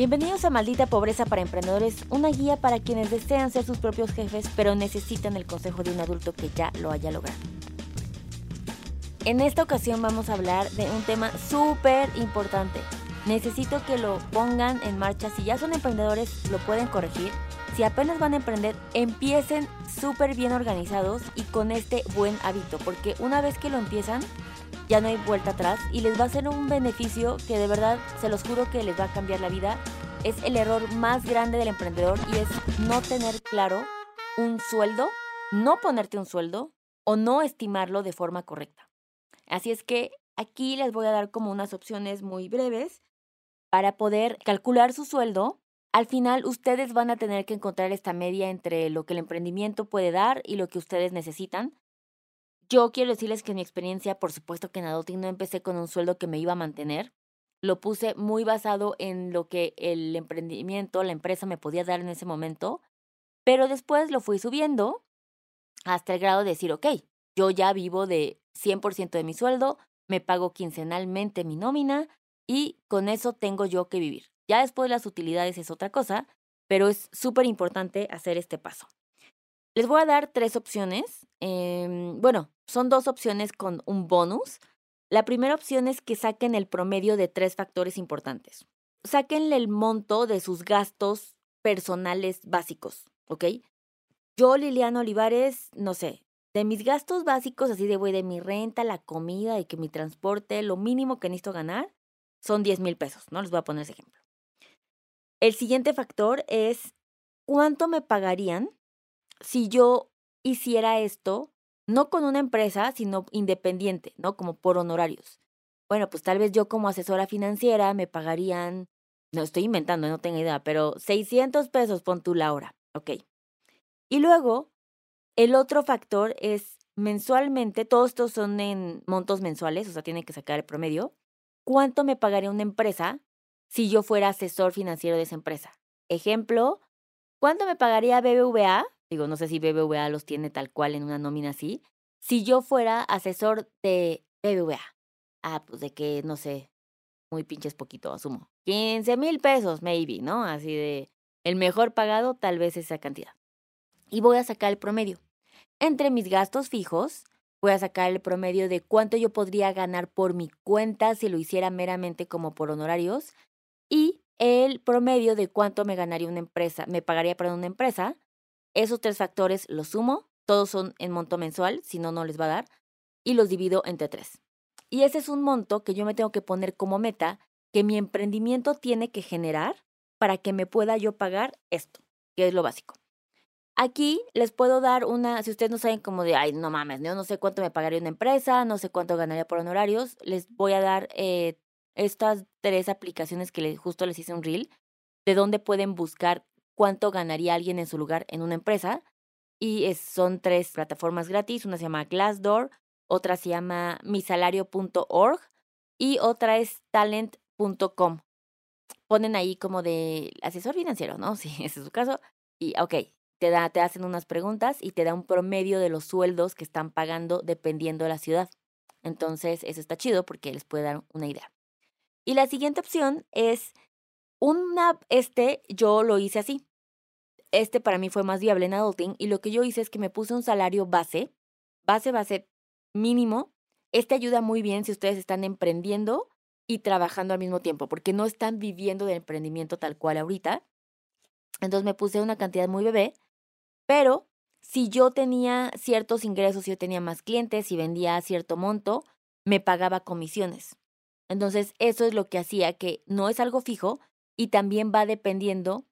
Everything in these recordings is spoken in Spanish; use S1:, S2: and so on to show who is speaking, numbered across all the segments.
S1: Bienvenidos a Maldita Pobreza para Emprendedores, una guía para quienes desean ser sus propios jefes pero necesitan el consejo de un adulto que ya lo haya logrado. En esta ocasión vamos a hablar de un tema súper importante. Necesito que lo pongan en marcha. Si ya son emprendedores, lo pueden corregir. Si apenas van a emprender, empiecen súper bien organizados y con este buen hábito, porque una vez que lo empiezan, ya no hay vuelta atrás y les va a ser un beneficio que de verdad se los juro que les va a cambiar la vida. Es el error más grande del emprendedor y es no tener claro un sueldo, no ponerte un sueldo o no estimarlo de forma correcta. Así es que aquí les voy a dar como unas opciones muy breves para poder calcular su sueldo. Al final ustedes van a tener que encontrar esta media entre lo que el emprendimiento puede dar y lo que ustedes necesitan yo quiero decirles que en mi experiencia, por supuesto que en Adulting no empecé con un sueldo que me iba a mantener. Lo puse muy basado en lo que el emprendimiento, la empresa me podía dar en ese momento, pero después lo fui subiendo hasta el grado de decir, ok, yo ya vivo de 100% de mi sueldo, me pago quincenalmente mi nómina y con eso tengo yo que vivir. Ya después las utilidades es otra cosa, pero es súper importante hacer este paso. Les voy a dar tres opciones. Em, bueno, son dos opciones con un bonus. La primera opción es que saquen el promedio de tres factores importantes. Sáquenle el monto de sus gastos personales básicos, ¿ok? Yo, Liliana Olivares, no sé, de mis gastos básicos, así de voy de mi renta, la comida, y que mi transporte, lo mínimo que necesito ganar son 10 mil pesos, ¿no? Les voy a poner ese ejemplo. El siguiente factor es cuánto me pagarían si yo hiciera esto, no con una empresa, sino independiente, ¿no? Como por honorarios. Bueno, pues tal vez yo como asesora financiera me pagarían, no estoy inventando, no tengo idea, pero 600 pesos pon tú la hora, ok. Y luego, el otro factor es mensualmente, todos estos son en montos mensuales, o sea, tienen que sacar el promedio. ¿Cuánto me pagaría una empresa si yo fuera asesor financiero de esa empresa? Ejemplo, ¿cuánto me pagaría BBVA digo, no sé si BBVA los tiene tal cual en una nómina así, si yo fuera asesor de BBVA, ah, pues de que, no sé, muy pinches poquito, asumo, 15 mil pesos, maybe, ¿no? Así de, el mejor pagado, tal vez esa cantidad. Y voy a sacar el promedio. Entre mis gastos fijos, voy a sacar el promedio de cuánto yo podría ganar por mi cuenta si lo hiciera meramente como por honorarios y el promedio de cuánto me ganaría una empresa, me pagaría para una empresa esos tres factores los sumo, todos son en monto mensual, si no, no les va a dar, y los divido entre tres. Y ese es un monto que yo me tengo que poner como meta que mi emprendimiento tiene que generar para que me pueda yo pagar esto, que es lo básico. Aquí les puedo dar una, si ustedes no saben como de, ay, no mames, yo no sé cuánto me pagaría una empresa, no sé cuánto ganaría por honorarios, les voy a dar eh, estas tres aplicaciones que justo les hice un reel, de dónde pueden buscar cuánto ganaría alguien en su lugar en una empresa. Y son tres plataformas gratis. Una se llama Glassdoor, otra se llama misalario.org y otra es talent.com. Ponen ahí como de asesor financiero, ¿no? Si ese es su caso. Y ok, te, da, te hacen unas preguntas y te da un promedio de los sueldos que están pagando dependiendo de la ciudad. Entonces, eso está chido porque les puede dar una idea. Y la siguiente opción es una, este yo lo hice así este para mí fue más viable en adulting y lo que yo hice es que me puse un salario base, base, base mínimo. Este ayuda muy bien si ustedes están emprendiendo y trabajando al mismo tiempo, porque no están viviendo del emprendimiento tal cual ahorita. Entonces me puse una cantidad muy bebé, pero si yo tenía ciertos ingresos, si yo tenía más clientes, si vendía cierto monto, me pagaba comisiones. Entonces eso es lo que hacía que no es algo fijo y también va dependiendo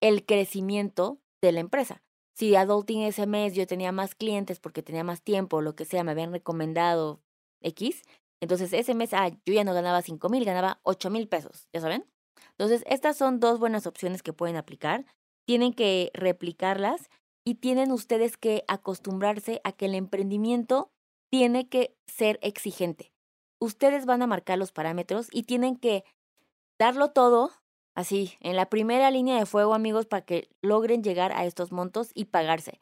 S1: el crecimiento de la empresa. Si Adulting ese mes yo tenía más clientes porque tenía más tiempo, lo que sea, me habían recomendado X, entonces ese mes, ah, yo ya no ganaba 5 mil, ganaba 8 mil pesos, ¿ya saben? Entonces, estas son dos buenas opciones que pueden aplicar. Tienen que replicarlas y tienen ustedes que acostumbrarse a que el emprendimiento tiene que ser exigente. Ustedes van a marcar los parámetros y tienen que darlo todo Así, en la primera línea de fuego, amigos, para que logren llegar a estos montos y pagarse.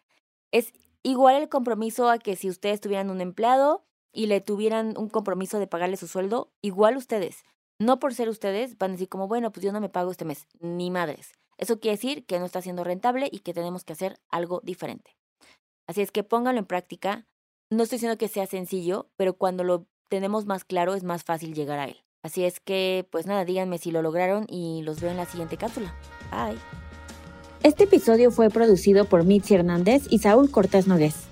S1: Es igual el compromiso a que si ustedes tuvieran un empleado y le tuvieran un compromiso de pagarle su sueldo, igual ustedes. No por ser ustedes van a decir como, bueno, pues yo no me pago este mes, ni madres. Eso quiere decir que no está siendo rentable y que tenemos que hacer algo diferente. Así es que póngalo en práctica. No estoy diciendo que sea sencillo, pero cuando lo tenemos más claro es más fácil llegar a él. Así es que, pues nada, díganme si lo lograron y los veo en la siguiente cápsula. Bye.
S2: Este episodio fue producido por Mitzi Hernández y Saúl Cortés Nogués.